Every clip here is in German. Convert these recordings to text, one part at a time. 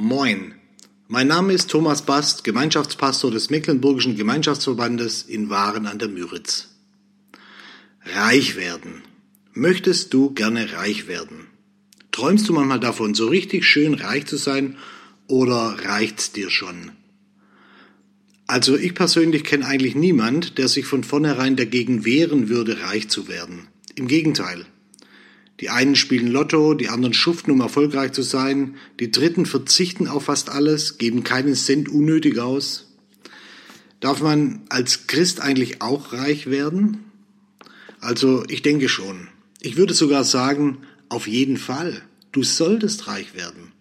Moin, mein Name ist Thomas Bast, Gemeinschaftspastor des Mecklenburgischen Gemeinschaftsverbandes in Waren an der Müritz. Reich werden. Möchtest du gerne reich werden? Träumst du manchmal davon, so richtig schön reich zu sein oder reicht's dir schon? Also ich persönlich kenne eigentlich niemand, der sich von vornherein dagegen wehren würde, reich zu werden. Im Gegenteil. Die einen spielen Lotto, die anderen schuften, um erfolgreich zu sein, die Dritten verzichten auf fast alles, geben keinen Cent unnötig aus. Darf man als Christ eigentlich auch reich werden? Also ich denke schon. Ich würde sogar sagen, auf jeden Fall. Du solltest reich werden.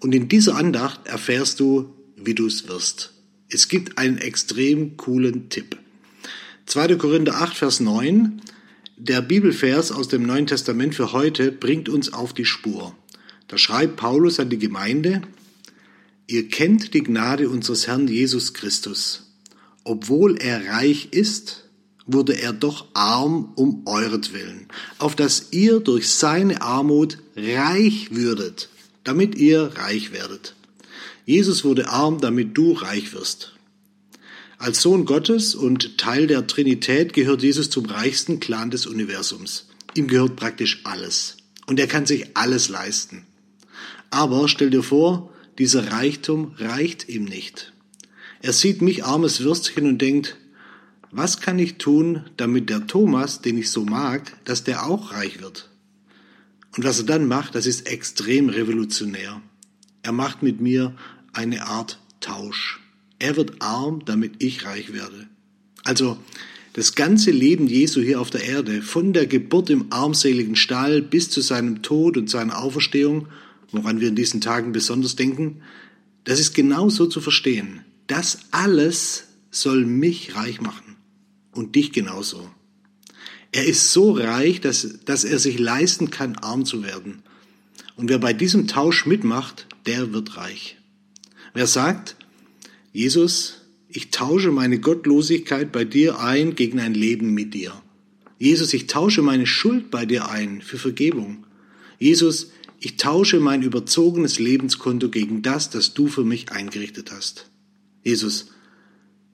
Und in dieser Andacht erfährst du, wie du es wirst. Es gibt einen extrem coolen Tipp. 2. Korinther 8, Vers 9. Der Bibelvers aus dem Neuen Testament für heute bringt uns auf die Spur. Da schreibt Paulus an die Gemeinde, Ihr kennt die Gnade unseres Herrn Jesus Christus. Obwohl er reich ist, wurde er doch arm um euretwillen, auf dass ihr durch seine Armut reich würdet, damit ihr reich werdet. Jesus wurde arm, damit du reich wirst. Als Sohn Gottes und Teil der Trinität gehört Jesus zum reichsten Clan des Universums. Ihm gehört praktisch alles. Und er kann sich alles leisten. Aber stell dir vor, dieser Reichtum reicht ihm nicht. Er sieht mich armes Würstchen und denkt, was kann ich tun, damit der Thomas, den ich so mag, dass der auch reich wird? Und was er dann macht, das ist extrem revolutionär. Er macht mit mir eine Art Tausch. Er wird arm, damit ich reich werde. Also das ganze Leben Jesu hier auf der Erde, von der Geburt im armseligen Stall bis zu seinem Tod und seiner Auferstehung, woran wir in diesen Tagen besonders denken, das ist genauso zu verstehen. Das alles soll mich reich machen und dich genauso. Er ist so reich, dass, dass er sich leisten kann, arm zu werden. Und wer bei diesem Tausch mitmacht, der wird reich. Wer sagt, Jesus, ich tausche meine Gottlosigkeit bei dir ein gegen ein Leben mit dir. Jesus, ich tausche meine Schuld bei dir ein für Vergebung. Jesus, ich tausche mein überzogenes Lebenskonto gegen das, das du für mich eingerichtet hast. Jesus,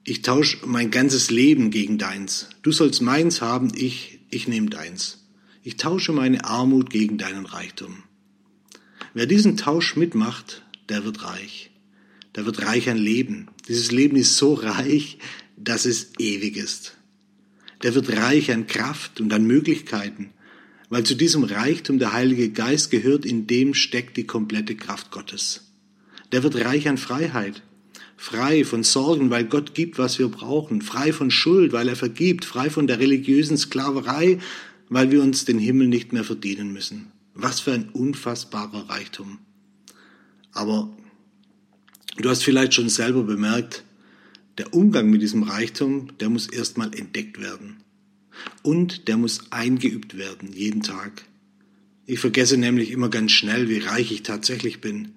ich tausche mein ganzes Leben gegen deins. Du sollst meins haben, ich, ich nehme deins. Ich tausche meine Armut gegen deinen Reichtum. Wer diesen Tausch mitmacht, der wird reich der wird reich an Leben. Dieses Leben ist so reich, dass es ewig ist. Der wird reich an Kraft und an Möglichkeiten, weil zu diesem Reichtum der Heilige Geist gehört, in dem steckt die komplette Kraft Gottes. Der wird reich an Freiheit, frei von Sorgen, weil Gott gibt, was wir brauchen, frei von Schuld, weil er vergibt, frei von der religiösen Sklaverei, weil wir uns den Himmel nicht mehr verdienen müssen. Was für ein unfassbarer Reichtum. Aber Du hast vielleicht schon selber bemerkt, der Umgang mit diesem Reichtum, der muss erstmal entdeckt werden. Und der muss eingeübt werden, jeden Tag. Ich vergesse nämlich immer ganz schnell, wie reich ich tatsächlich bin,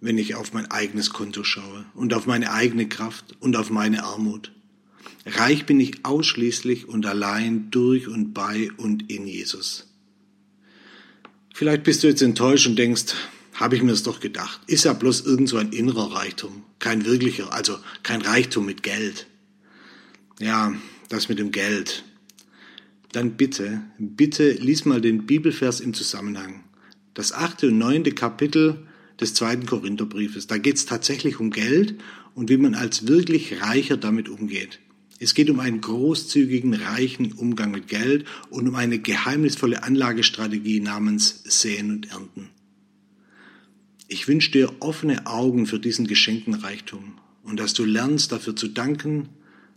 wenn ich auf mein eigenes Konto schaue und auf meine eigene Kraft und auf meine Armut. Reich bin ich ausschließlich und allein durch und bei und in Jesus. Vielleicht bist du jetzt enttäuscht und denkst, habe ich mir das doch gedacht. Ist ja bloß irgend so ein innerer Reichtum, kein wirklicher, also kein Reichtum mit Geld. Ja, das mit dem Geld. Dann bitte, bitte lies mal den Bibelvers im Zusammenhang. Das achte und neunte Kapitel des zweiten Korintherbriefes. Da geht es tatsächlich um Geld und wie man als wirklich Reicher damit umgeht. Es geht um einen großzügigen, reichen Umgang mit Geld und um eine geheimnisvolle Anlagestrategie namens Säen und Ernten. Ich wünsche dir offene Augen für diesen geschenkten Reichtum und dass du lernst dafür zu danken,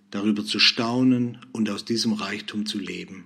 darüber zu staunen und aus diesem Reichtum zu leben.